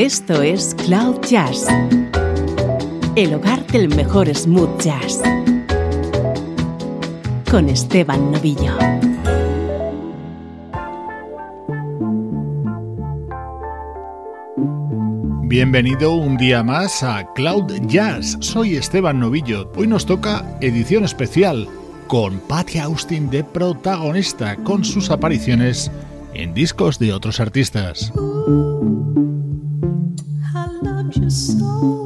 Esto es Cloud Jazz, el hogar del mejor smooth jazz, con Esteban Novillo. Bienvenido un día más a Cloud Jazz. Soy Esteban Novillo. Hoy nos toca edición especial con Patty Austin de protagonista con sus apariciones en discos de otros artistas. La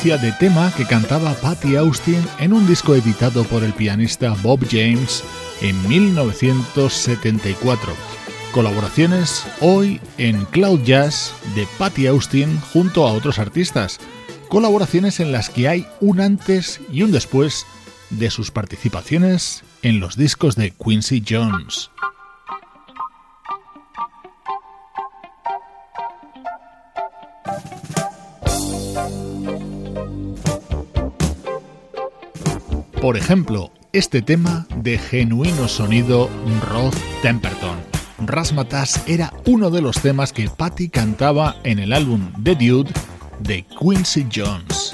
de tema que cantaba Patty Austin en un disco editado por el pianista Bob James en 1974. Colaboraciones hoy en Cloud Jazz de Patty Austin junto a otros artistas. Colaboraciones en las que hay un antes y un después de sus participaciones en los discos de Quincy Jones. Por ejemplo, este tema de genuino sonido Rod Temperton. Rasmatas era uno de los temas que Patty cantaba en el álbum The Dude de Quincy Jones.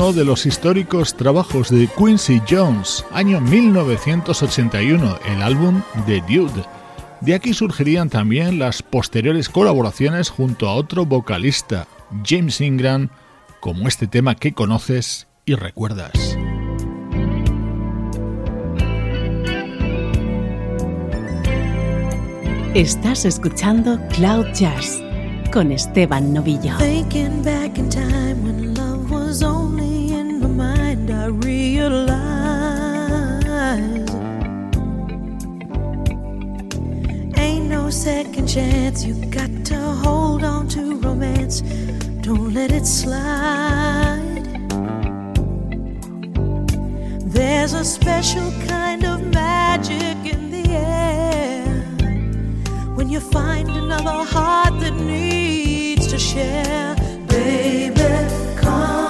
Uno de los históricos trabajos de Quincy Jones, año 1981, el álbum The Dude. De aquí surgirían también las posteriores colaboraciones junto a otro vocalista, James Ingram, como este tema que conoces y recuerdas. Estás escuchando Cloud Jazz con Esteban Novillo. realize ain't no second chance. You got to hold on to romance, don't let it slide. There's a special kind of magic in the air when you find another heart that needs to share, baby. Come.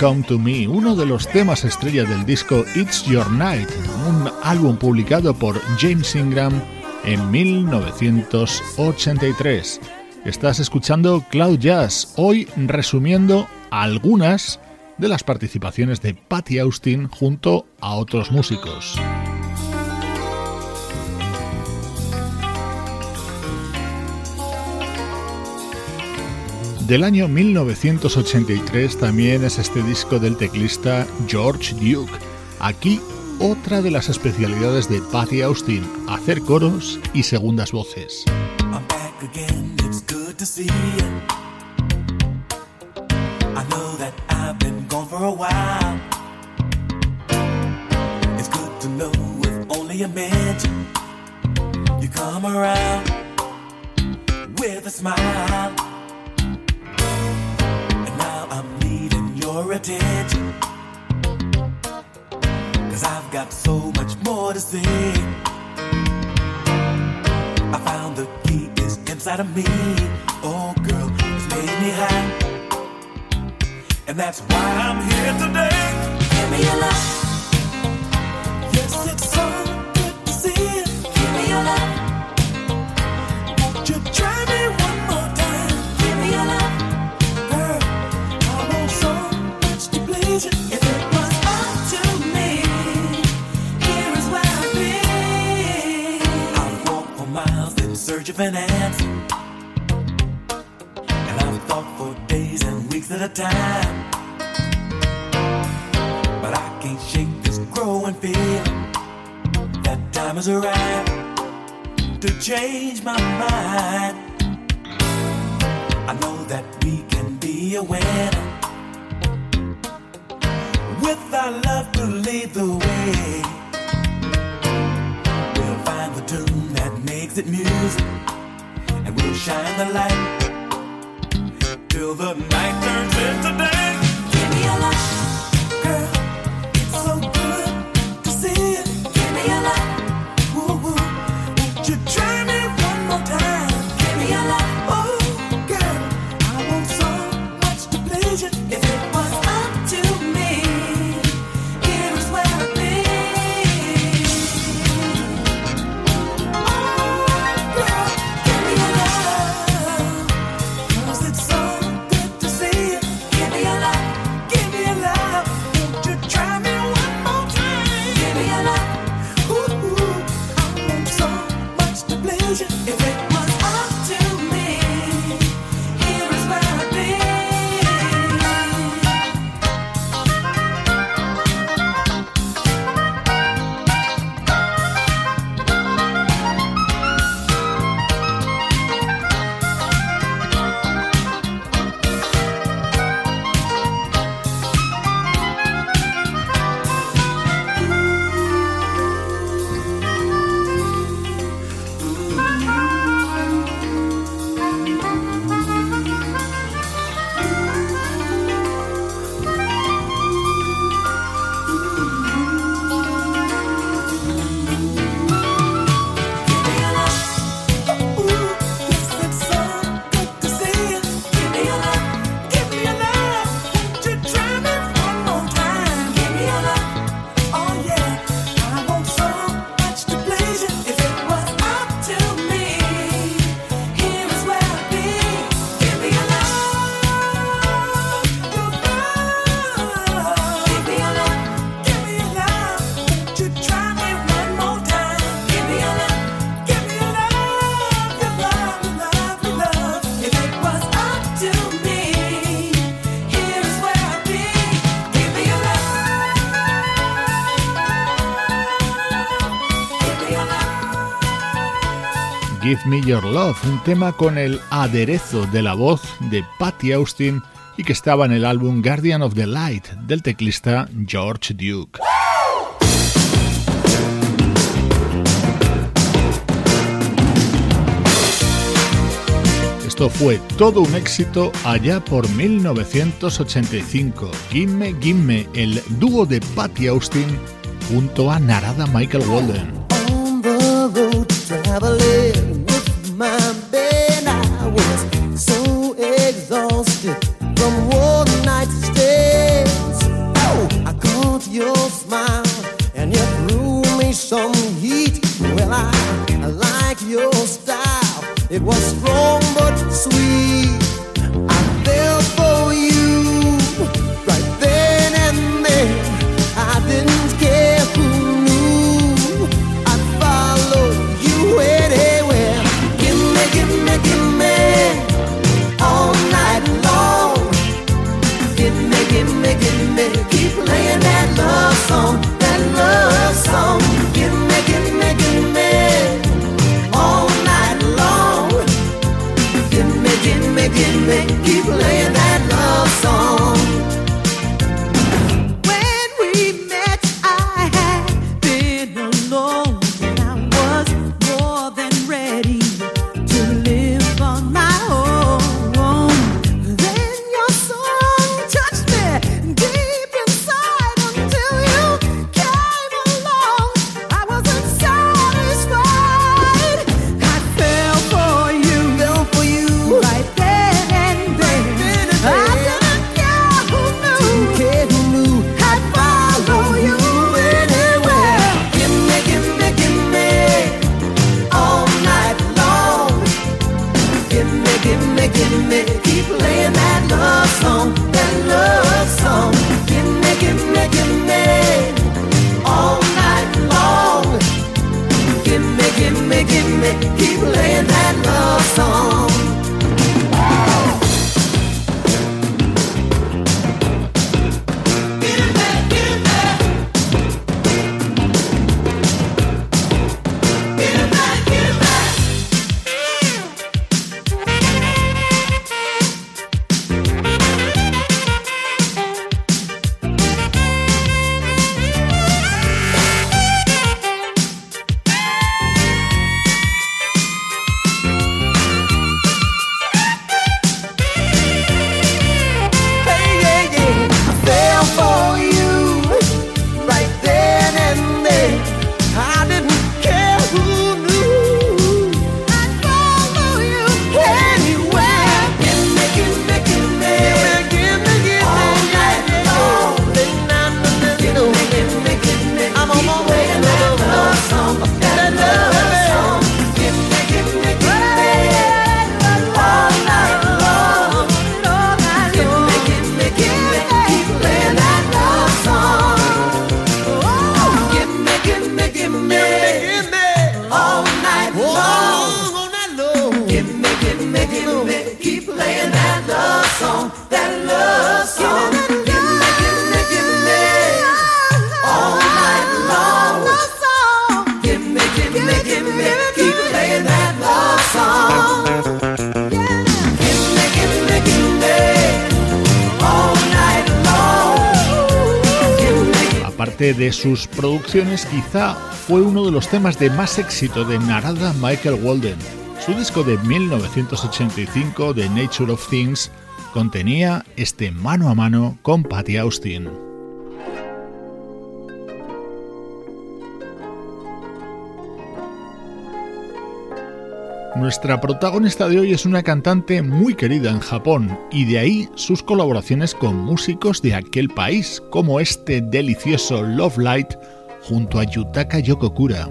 Come to Me, uno de los temas estrella del disco It's Your Night, un álbum publicado por James Ingram en 1983. Estás escuchando Cloud Jazz, hoy resumiendo algunas de las participaciones de Patty Austin junto a otros músicos. Del año 1983 también es este disco del teclista George Duke. Aquí otra de las especialidades de Patty Austin, hacer coros y segundas voces. your attention. Cause I've got so much more to say. I found the key is inside of me. Oh, girl, it's made me high. And that's why I'm here today. Give me your love. infinite. And I've thought for days and weeks at a time. But I can't shake this growing feeling that time has arrived to change my mind. Give Me Your Love, un tema con el aderezo de la voz de Patty Austin y que estaba en el álbum Guardian of the Light del teclista George Duke. Esto fue todo un éxito allá por 1985. Gimme Gimme, el dúo de Patty Austin junto a Narada Michael Walden. my bed. sus producciones quizá fue uno de los temas de más éxito de Narada Michael Walden. Su disco de 1985, The Nature of Things, contenía este mano a mano con Patty Austin. Nuestra protagonista de hoy es una cantante muy querida en Japón y de ahí sus colaboraciones con músicos de aquel país, como este delicioso Love Light junto a Yutaka Yokokura.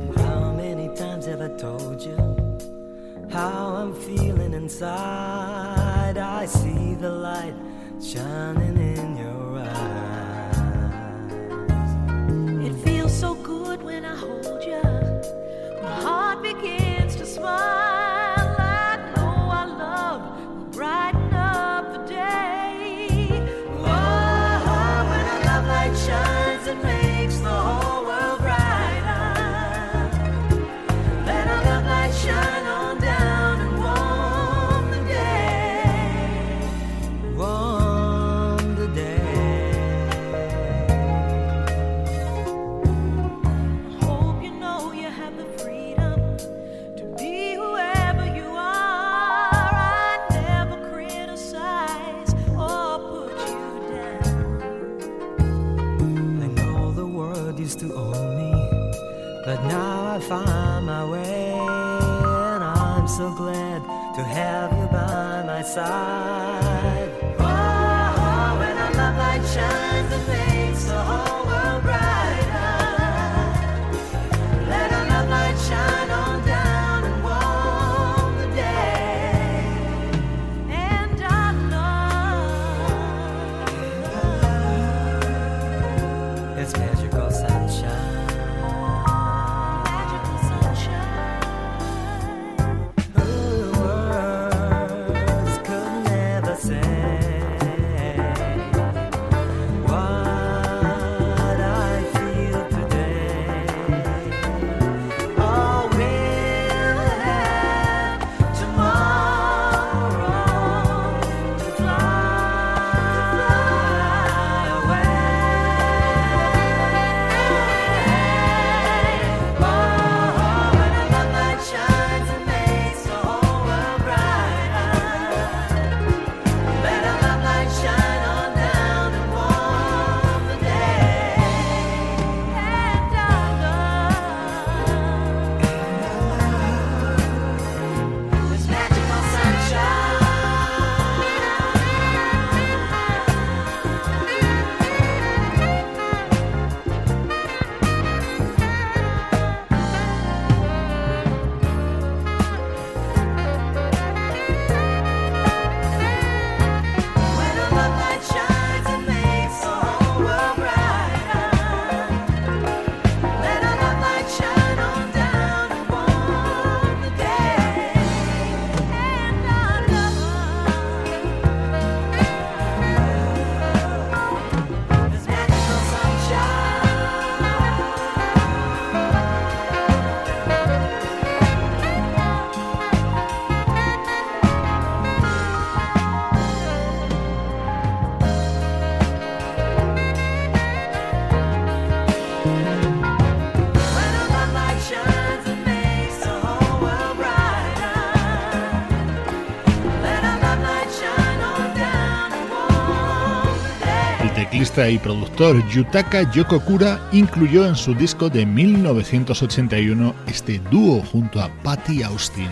guitarrista y productor Yutaka Yokokura incluyó en su disco de 1981 este dúo junto a Patty Austin.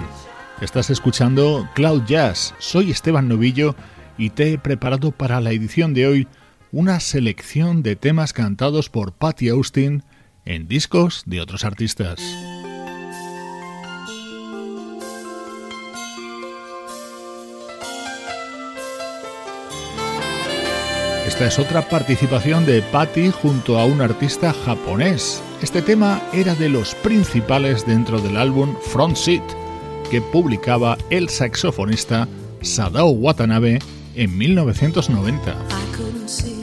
Estás escuchando Cloud Jazz, soy Esteban Novillo y te he preparado para la edición de hoy una selección de temas cantados por Patty Austin en discos de otros artistas. Esta es otra participación de Patty junto a un artista japonés. Este tema era de los principales dentro del álbum Front Seat, que publicaba el saxofonista Sadao Watanabe en 1990.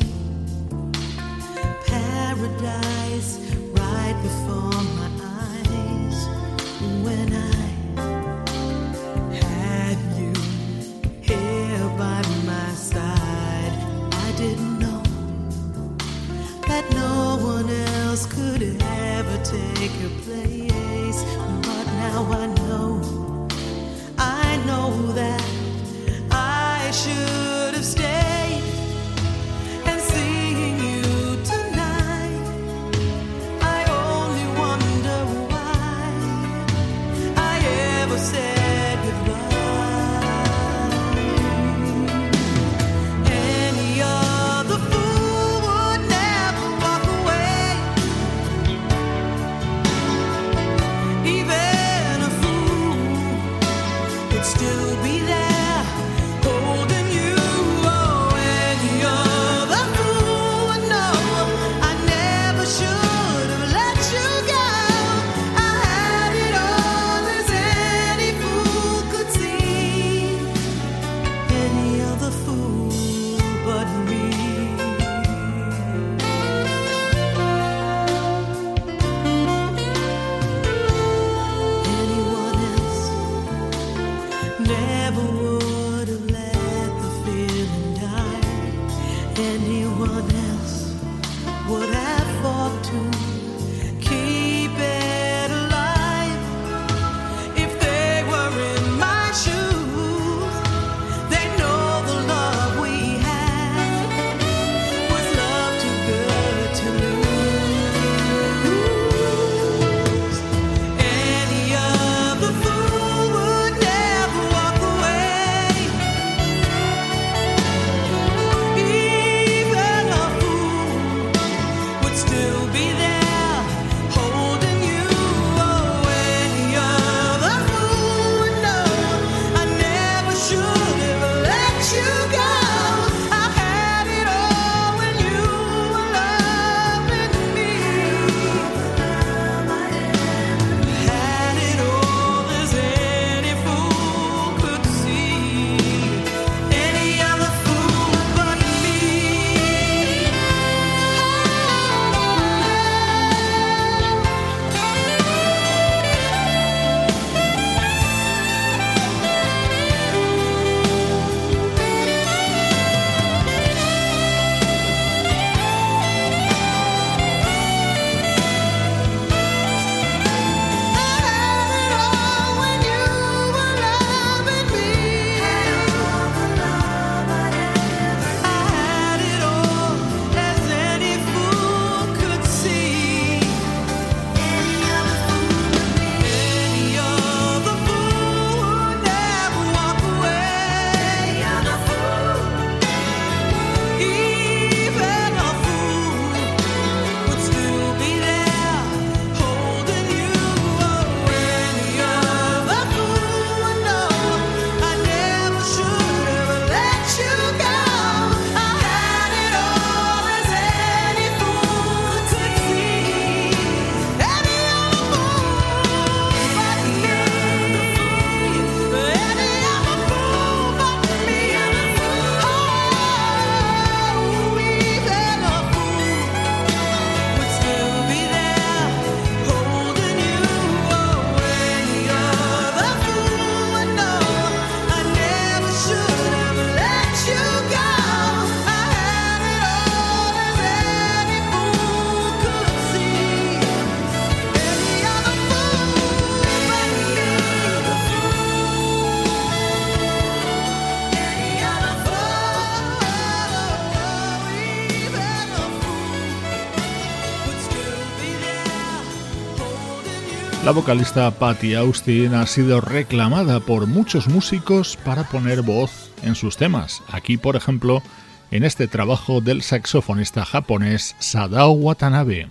La vocalista Patty Austin ha sido reclamada por muchos músicos para poner voz en sus temas. Aquí, por ejemplo, en este trabajo del saxofonista japonés Sadao Watanabe.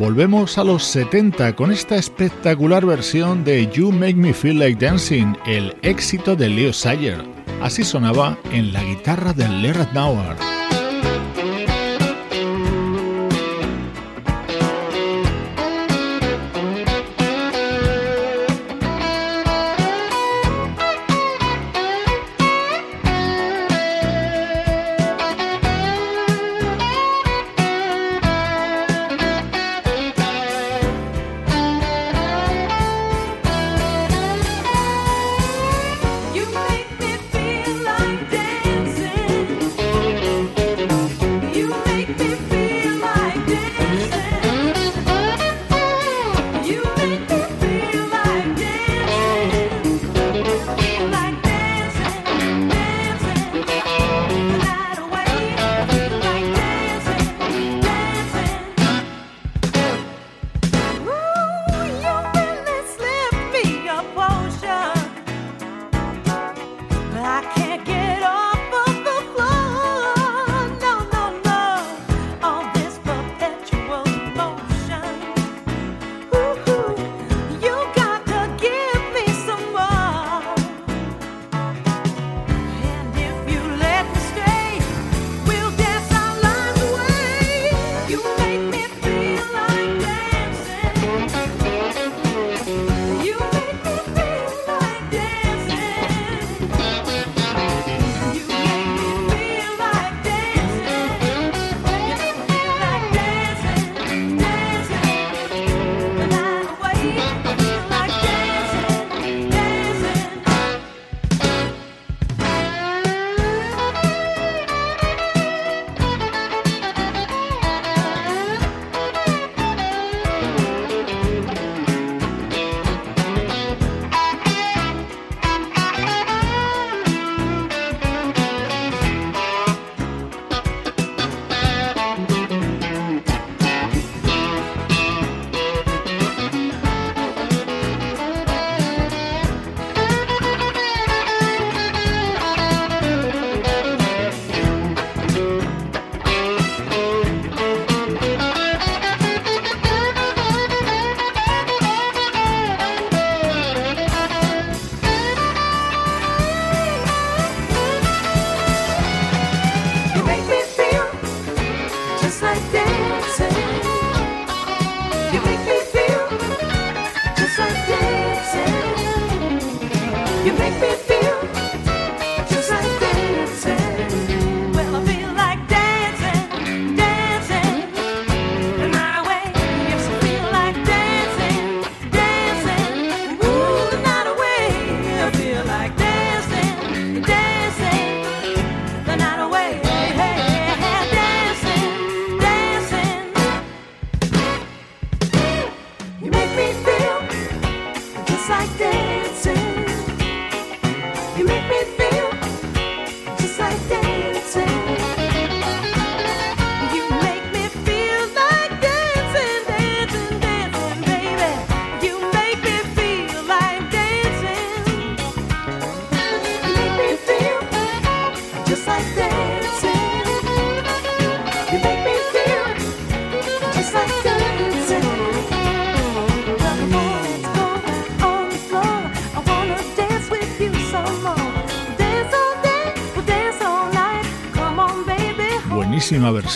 Volvemos a los 70 con esta espectacular versión de You Make Me Feel Like Dancing, el éxito de Leo Sayer. Así sonaba en la guitarra de Lerad Nauer.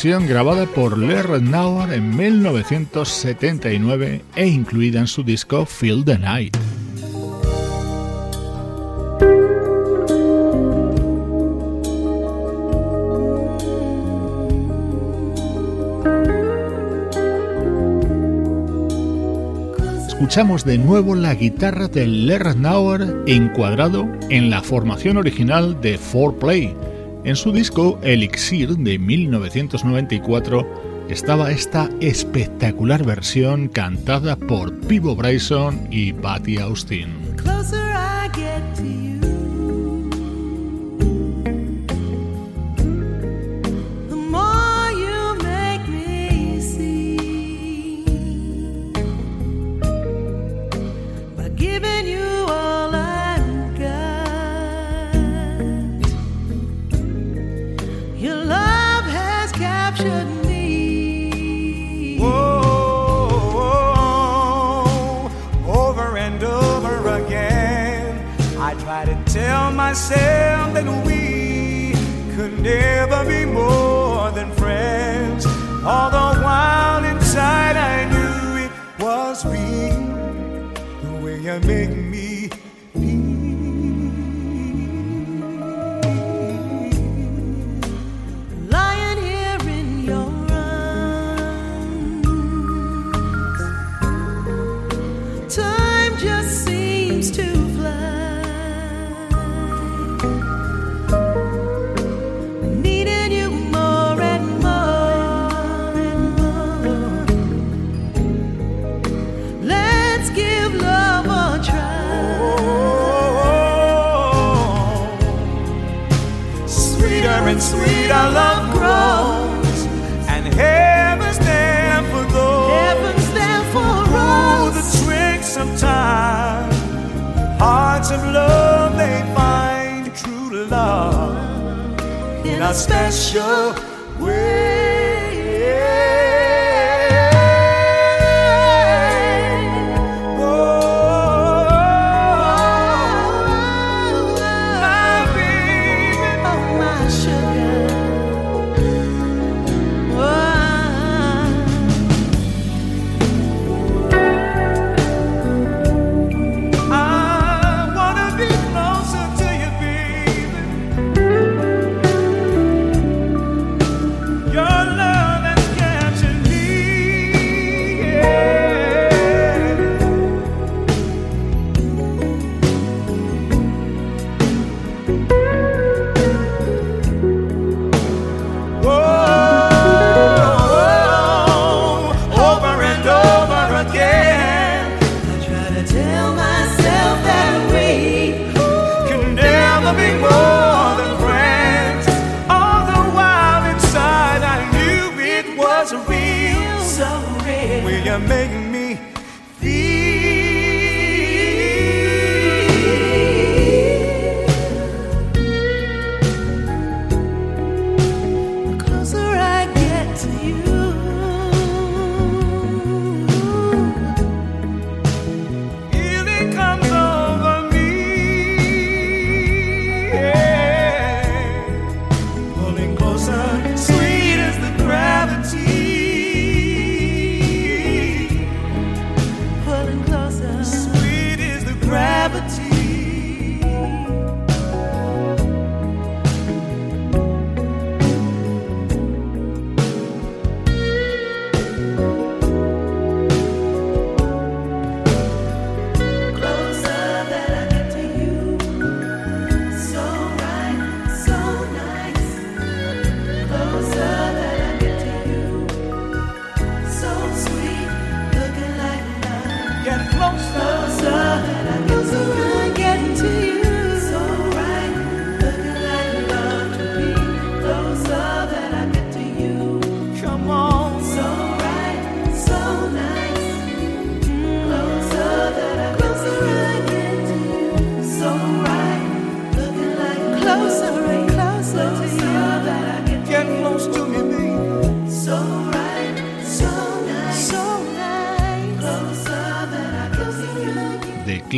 Grabada por Lerner Nauer en 1979 e incluida en su disco Feel the Night. escuchamos de nuevo la guitarra de Lerner encuadrado en la formación original de 4Play en su disco Elixir de 1994 estaba esta espectacular versión cantada por Pivo Bryson y Patty Austin. Myself that we could never be more than friends. All the while inside I knew it was real, the way you make me a special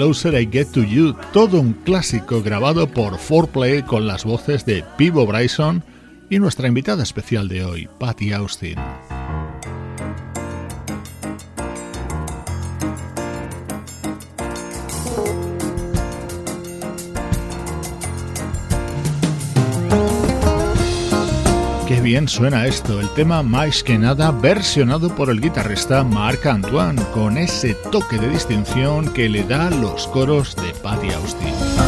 Closer I Get to You, todo un clásico grabado por 4Play con las voces de Pivo Bryson y nuestra invitada especial de hoy, Patty Austin. Bien suena esto, el tema más que nada versionado por el guitarrista Marc Antoine, con ese toque de distinción que le da los coros de Patty Austin.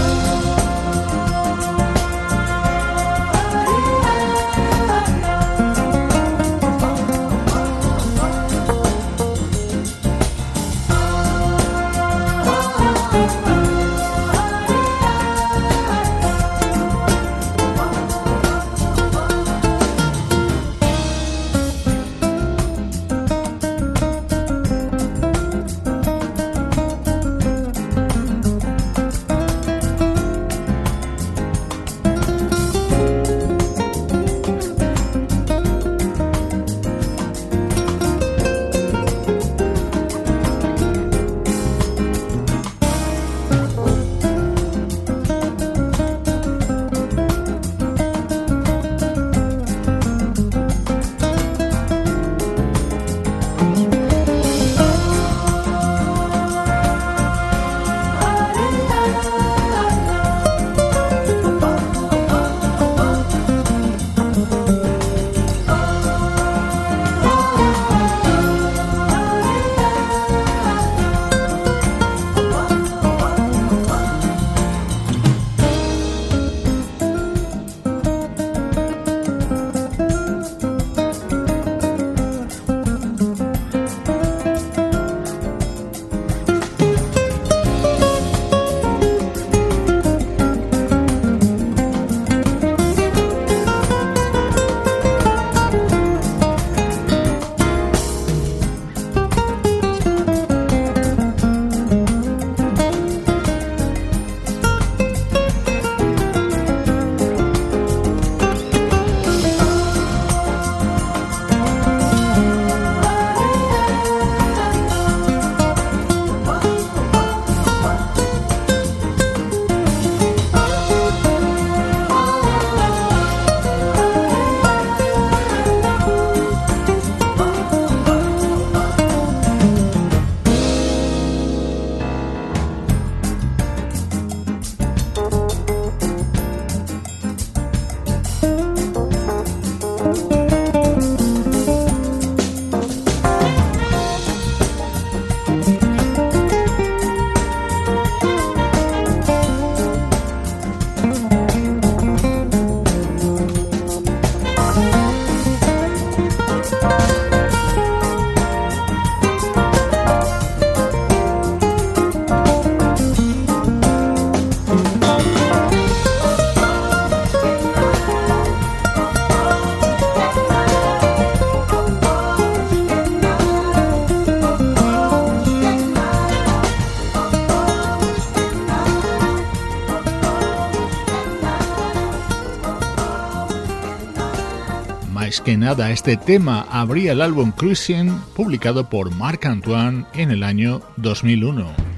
Que nada, este tema abría el álbum Cruising publicado por Marc Antoine en el año 2001.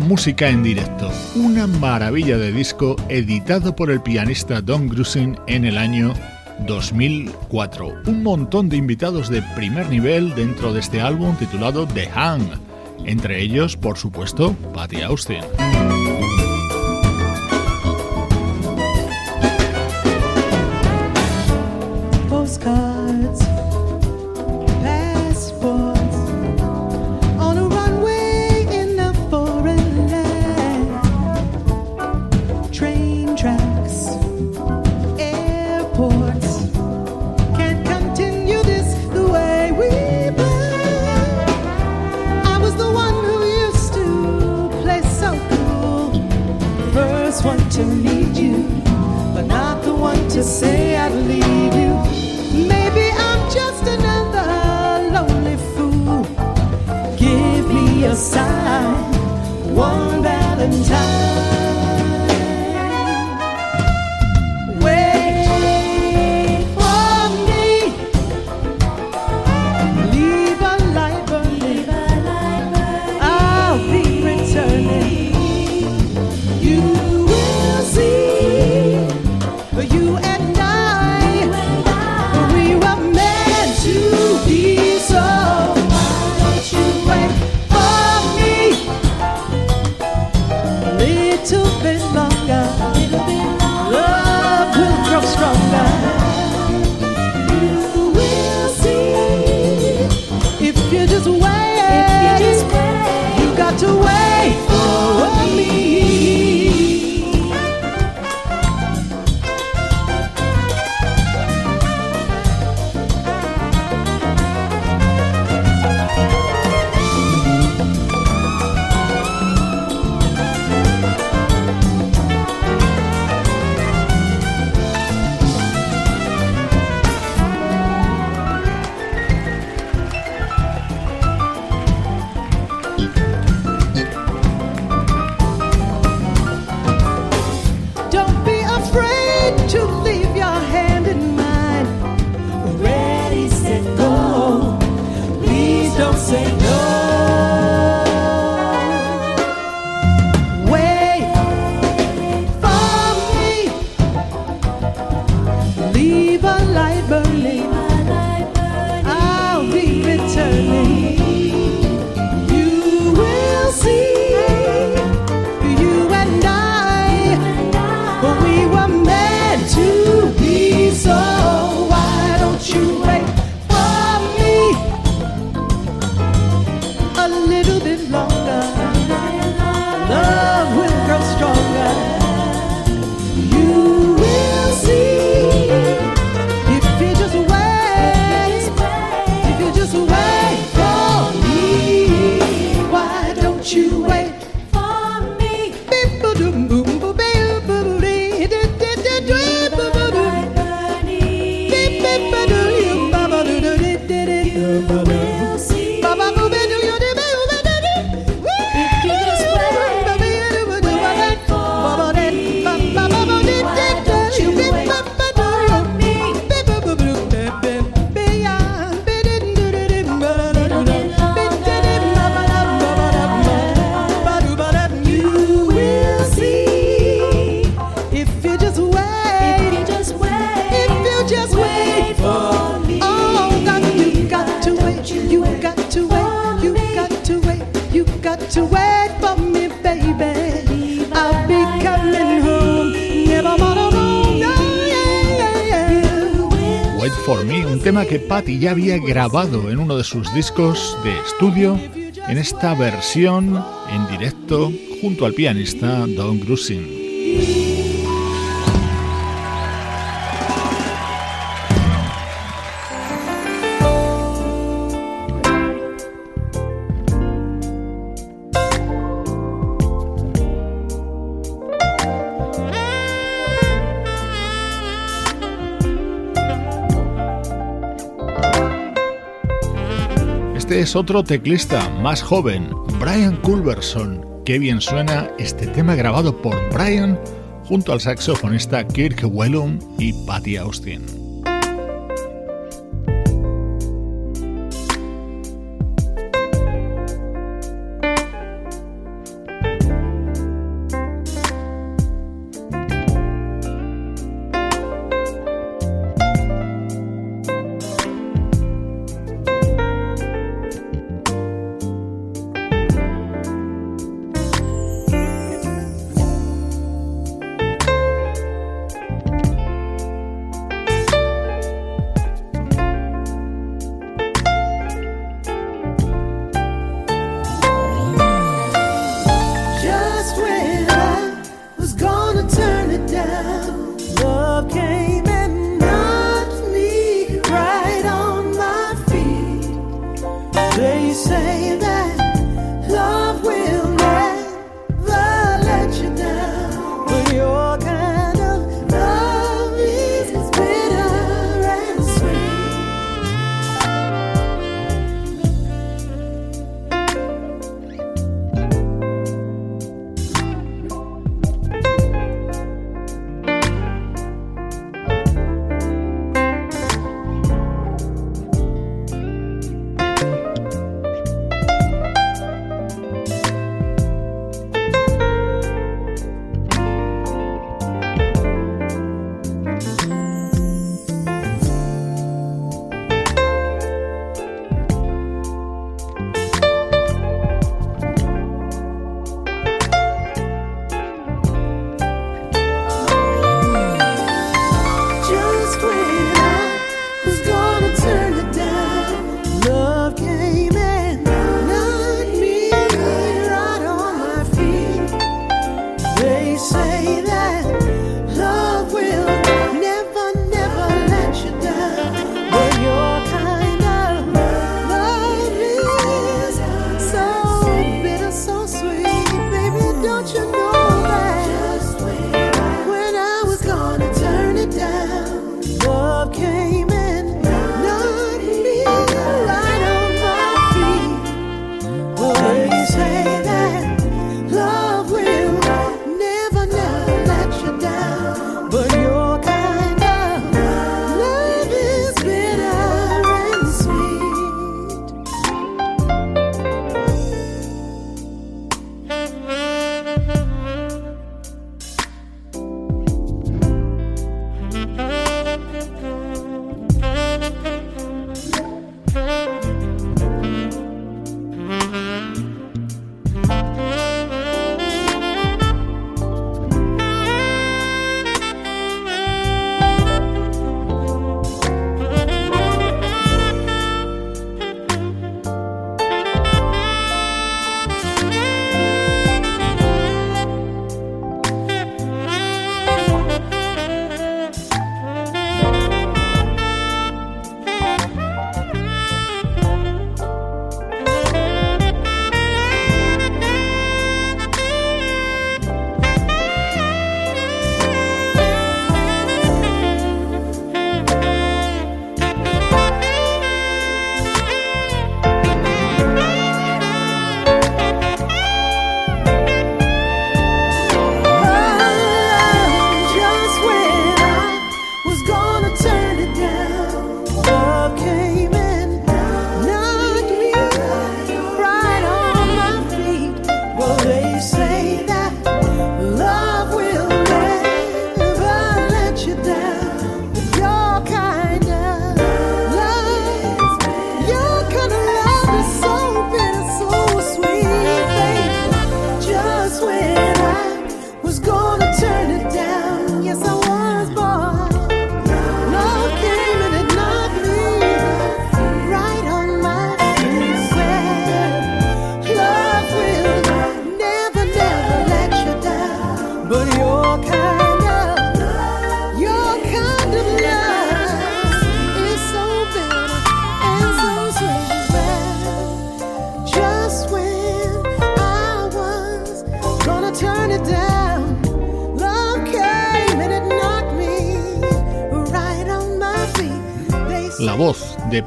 música en directo, una maravilla de disco editado por el pianista Don Grusin en el año 2004. Un montón de invitados de primer nivel dentro de este álbum titulado The Hang, entre ellos, por supuesto, Patty Austin. Que Patty había grabado en uno de sus discos de estudio en esta versión en directo junto al pianista Don Grusin. Es otro teclista más joven, Brian Culberson. Qué bien suena este tema grabado por Brian junto al saxofonista Kirk Whelan y Patty Austin.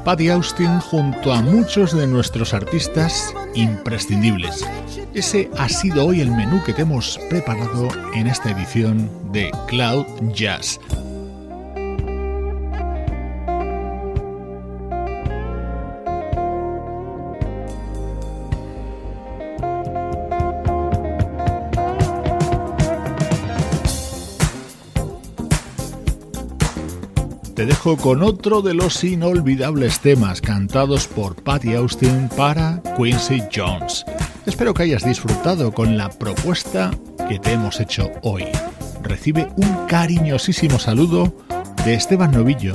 Patty Austin junto a muchos de nuestros artistas imprescindibles. Ese ha sido hoy el menú que te hemos preparado en esta edición de Cloud Jazz. Dejo con otro de los inolvidables temas cantados por Patty Austin para Quincy Jones. Espero que hayas disfrutado con la propuesta que te hemos hecho hoy. Recibe un cariñosísimo saludo de Esteban Novillo.